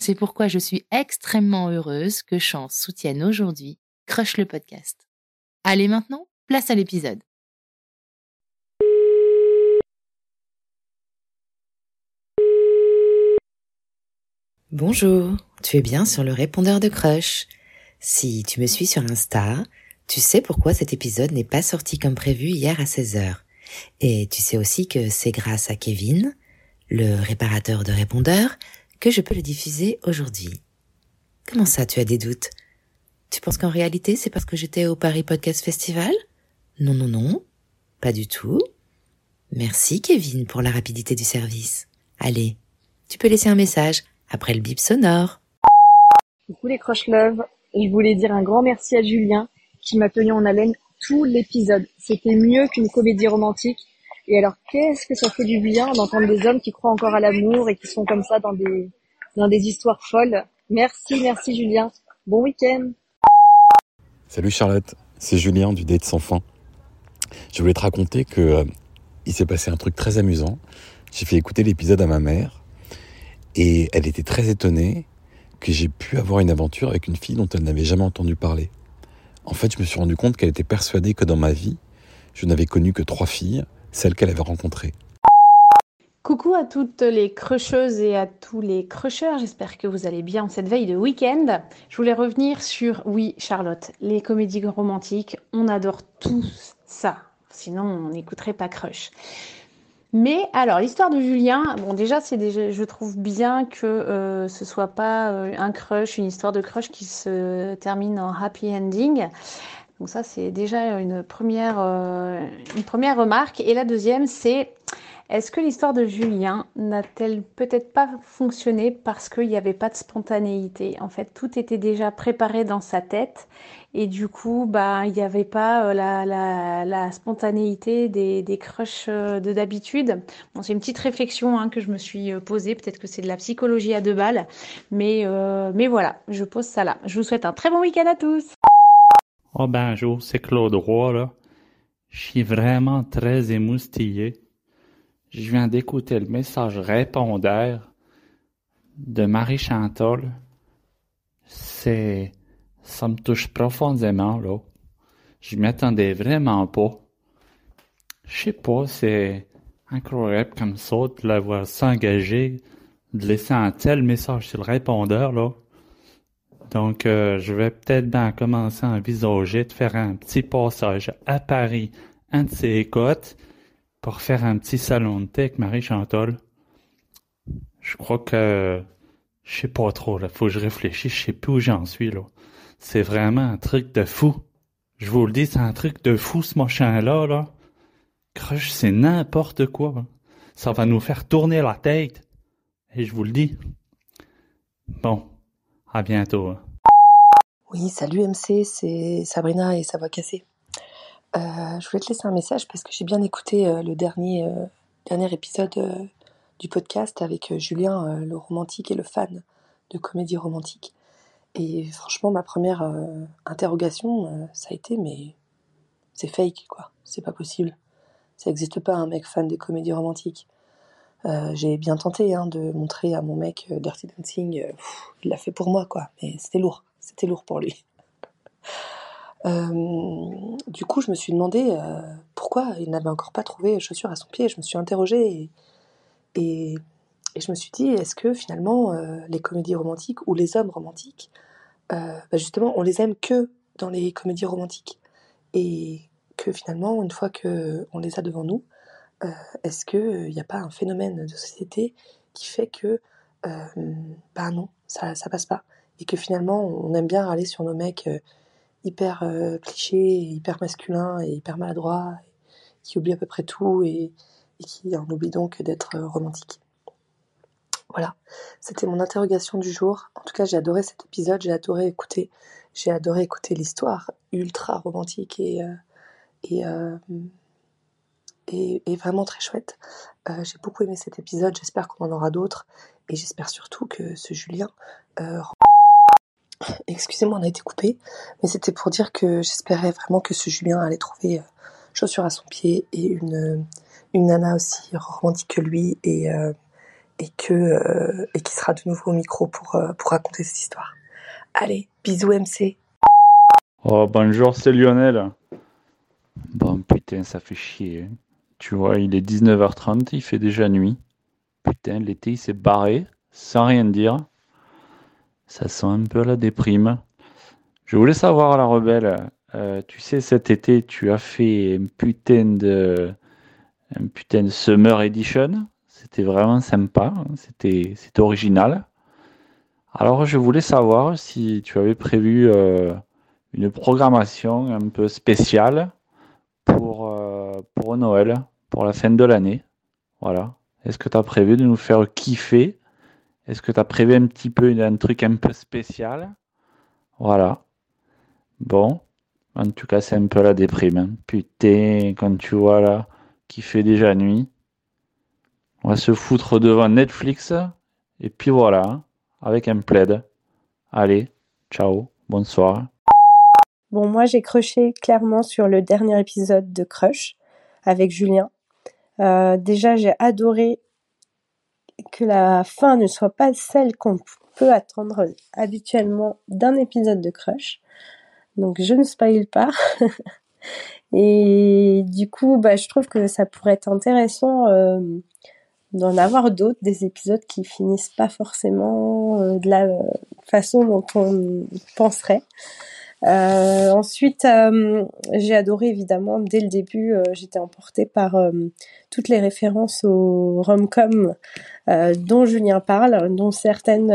C'est pourquoi je suis extrêmement heureuse que Chance soutienne aujourd'hui Crush le podcast. Allez maintenant, place à l'épisode. Bonjour, tu es bien sur le répondeur de Crush. Si tu me suis sur Insta, tu sais pourquoi cet épisode n'est pas sorti comme prévu hier à 16h. Et tu sais aussi que c'est grâce à Kevin, le réparateur de répondeurs, que je peux le diffuser aujourd'hui. Comment ça, tu as des doutes? Tu penses qu'en réalité c'est parce que j'étais au Paris Podcast Festival? Non, non, non, pas du tout. Merci Kevin pour la rapidité du service. Allez, tu peux laisser un message après le bip sonore. Coucou les croche love, je voulais dire un grand merci à Julien qui m'a tenu en haleine tout l'épisode. C'était mieux qu'une comédie romantique. Et alors, qu'est-ce que ça fait du bien d'entendre des hommes qui croient encore à l'amour et qui sont comme ça dans des, dans des histoires folles. Merci, merci Julien. Bon week-end. Salut Charlotte, c'est Julien du Date sans fin. Je voulais te raconter que euh, il s'est passé un truc très amusant. J'ai fait écouter l'épisode à ma mère et elle était très étonnée que j'ai pu avoir une aventure avec une fille dont elle n'avait jamais entendu parler. En fait, je me suis rendu compte qu'elle était persuadée que dans ma vie, je n'avais connu que trois filles, celles qu'elle avait rencontrées. Coucou à toutes les crusheuses et à tous les crushers, j'espère que vous allez bien en cette veille de week-end. Je voulais revenir sur, oui Charlotte, les comédies romantiques, on adore tout ça, sinon on n'écouterait pas Crush. Mais alors, l'histoire de Julien, bon, déjà, c'est je trouve bien que euh, ce soit pas euh, un crush, une histoire de crush qui se termine en happy ending. Donc ça, c'est déjà une première, euh, une première remarque. Et la deuxième, c'est est-ce que l'histoire de Julien n'a-t-elle peut-être pas fonctionné parce qu'il n'y avait pas de spontanéité? En fait, tout était déjà préparé dans sa tête et du coup, bah, il n'y avait pas euh, la, la, spontanéité des, des crushs euh, de d'habitude. Bon, c'est une petite réflexion hein, que je me suis posée. Peut-être que c'est de la psychologie à deux balles, mais, mais voilà, je pose ça là. Je vous souhaite un très bon week-end à tous. Oh bonjour, c'est Claude Roy là. Je suis vraiment très émoustillé. Je viens d'écouter le message répondeur de Marie Chantal. C'est, ça me touche profondément, là. Je m'y attendais vraiment pas. Je sais pas, c'est incroyable comme ça de l'avoir s'engager, de laisser un tel message sur le répondeur, là. Donc, euh, je vais peut-être commencer à envisager de faire un petit passage à Paris, un de ces côtes, pour faire un petit salon de thé avec Marie Chantal. Je crois que je sais pas trop là, faut que je réfléchisse, je sais plus où j'en suis là. C'est vraiment un truc de fou. Je vous le dis, c'est un truc de fou ce machin là là. Crush, c'est n'importe quoi. Ça va nous faire tourner la tête. Et je vous le dis. Bon, à bientôt. Oui, salut MC, c'est Sabrina et ça va casser. Euh, je voulais te laisser un message parce que j'ai bien écouté euh, le dernier, euh, dernier épisode du podcast avec Julien, le romantique et le fan de comédie romantique. Et franchement, ma première interrogation, ça a été, mais c'est fake, quoi. C'est pas possible. Ça n'existe pas, un mec fan des comédies romantiques. Euh, j'ai bien tenté hein, de montrer à mon mec euh, Dirty Dancing, euh, il l'a fait pour moi, quoi. Mais c'était lourd, c'était lourd pour lui. Du coup, je me suis demandé pourquoi il n'avait encore pas trouvé chaussures à son pied. Je me suis interrogée et, et, je me suis dit, est-ce que finalement les comédies romantiques ou les hommes romantiques, bah justement, on les aime que dans les comédies romantiques et que finalement, une fois que on les a devant nous, euh, est-ce qu'il n'y a pas un phénomène de société qui fait que, euh, bah non, ça, ça passe pas et que finalement, on aime bien aller sur nos mecs euh, hyper euh, clichés, hyper masculins et hyper maladroits, qui oublient à peu près tout et, qui en oublient donc d'être euh, romantiques. Voilà, c'était mon interrogation du jour. En tout cas, j'ai adoré cet épisode, j'ai adoré écouter, j'ai adoré écouter l'histoire ultra romantique et euh, euh, et vraiment très chouette. Euh, j'ai beaucoup aimé cet épisode, j'espère qu'on en aura d'autres et j'espère surtout que ce Julien euh, Excusez-moi, on a été coupé, mais c'était pour dire que j'espérais vraiment que ce Julien allait trouver euh, chaussures à son pied et une, une nana aussi romantique que lui et, euh, et qui sera de nouveau au micro pour, pour raconter cette histoire. Allez, bisous MC. Oh, bonjour, c'est Lionel. Bon, putain, ça fait chier. hein. Tu vois, il est 19h30, il fait déjà nuit. Putain, l'été, il s'est barré, sans rien dire. Ça sent un peu la déprime. Je voulais savoir, la rebelle, euh, tu sais, cet été, tu as fait un putain de, Summer Edition. C'était vraiment sympa, hein, c'était, original. Alors, je voulais savoir si tu avais prévu euh, une programmation un peu spéciale Noël, pour la fin de l'année. Voilà. Est-ce que tu as prévu de nous faire kiffer? Est-ce que tu as prévu un petit peu un truc un peu spécial? Voilà. Bon. En tout cas, c'est un peu la déprime. hein. Putain, quand tu vois là, qu'il fait déjà nuit, on va se foutre devant Netflix et puis voilà, avec un plaid. Allez, ciao, bonsoir. Bon, moi, j'ai crushé clairement sur le dernier épisode de Crush avec Julien. Euh, déjà, j'ai adoré que la fin ne soit pas celle qu'on peut attendre habituellement d'un épisode de Crush. Donc, je ne spoil pas. Et du coup, bah, je trouve que ça pourrait être intéressant euh, d'en avoir d'autres, des épisodes qui finissent pas forcément euh, de la façon dont on penserait. Euh, ensuite, euh, j'ai adoré évidemment dès le début, euh, j'étais emportée par toutes les références au rom-com dont Julien parle, dont certaines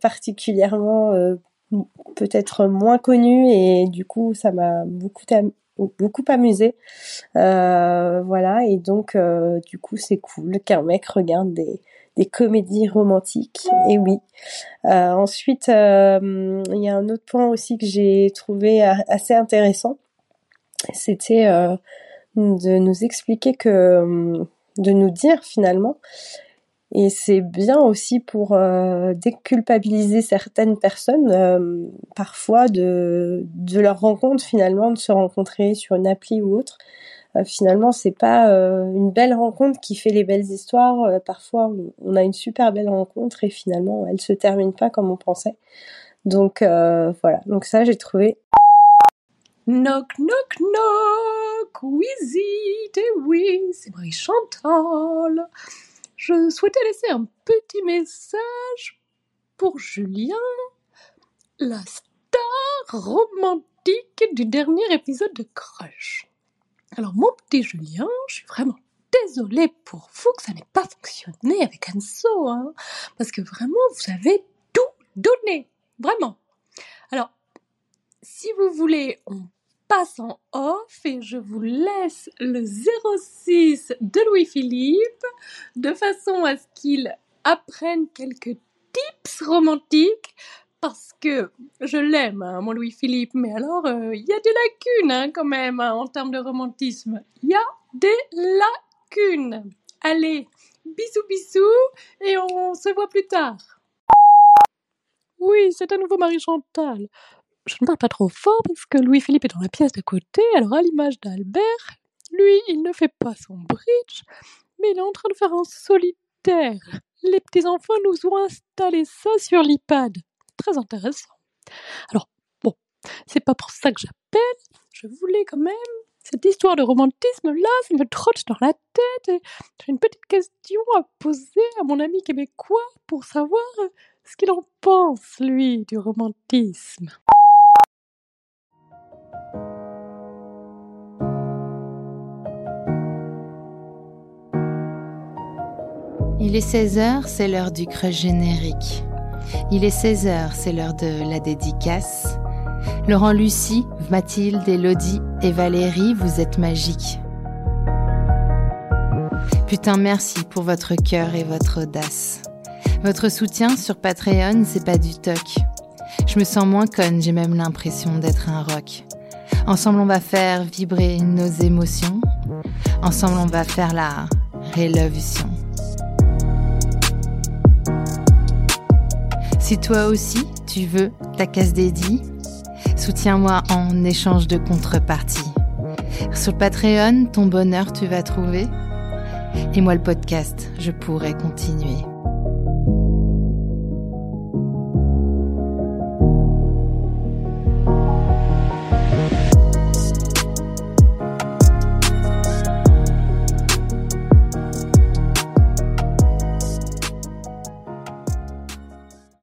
particulièrement peut-être moins connues et du coup ça m'a beaucoup beaucoup amusé. Euh, voilà et donc du coup c'est cool qu'un mec regarde des des comédies romantiques et oui. Euh, ensuite, euh, il y a un autre point aussi que j'ai trouvé assez intéressant, c'était euh, de nous expliquer que, de nous dire finalement, et c'est bien aussi pour déculpabiliser certaines personnes, parfois de, de leur rencontre finalement, de se rencontrer sur une appli ou autre. Euh, finalement, c'est pas euh, une belle rencontre qui fait les belles histoires. Euh, parfois, on, a une super belle rencontre et finalement, elle se termine pas comme on pensait. Donc voilà. Donc ça, j'ai trouvé Knock, knock, knock, visite, et oui, c'est Marie Chantal. Je souhaitais laisser un petit message pour Julien, la star romantique du dernier épisode de Crush. Alors, mon petit Julien, je suis vraiment désolée pour vous que ça n'ait pas fonctionné avec Anso, hein, parce que vraiment, vous avez tout donné, vraiment. Alors, si vous voulez, on passe en off et je vous laisse le 06 de Louis-Philippe de façon à ce qu'il apprenne quelques tips romantiques parce que je l'aime, hein, mon Louis-Philippe, mais alors euh, il y a des lacunes hein, quand même hein, en termes de romantisme. Il y a des lacunes. Allez, bisous bisous et on se voit plus tard. Oui, c'est à nouveau Marie-Chantal. Je ne parle pas trop fort parce que Louis-Philippe est dans la pièce d'à côté, alors à l'image d'Albert, lui, il ne fait pas son bridge, mais il est en train de faire un solitaire. Les petits-enfants nous ont installé ça sur l'iPad. Très intéressant. Alors, bon, c'est pas pour ça que j'appelle, je voulais quand même cette histoire de romantisme là, ça me trotte dans la tête et j'ai une petite question à poser à mon ami québécois pour savoir ce qu'il en pense, lui, du romantisme. Il est 16h, c'est l'heure du crush générique. Il est 16h, c'est l'heure de la dédicace. Laurent Lucie, Mathilde, Elodie et Valérie, vous êtes magiques. Putain, merci pour votre cœur et votre audace. Votre soutien sur Patreon, c'est pas du toc. Je me sens moins conne, j'ai même l'impression d'être un rock. Ensemble, on va faire vibrer nos émotions. Ensemble, on va faire la révolution. Si toi aussi, tu veux ta case dédiée, soutiens-moi en échange de contrepartie. Sur Patreon, ton bonheur tu vas trouver. Et moi, le podcast, je pourrais continuer.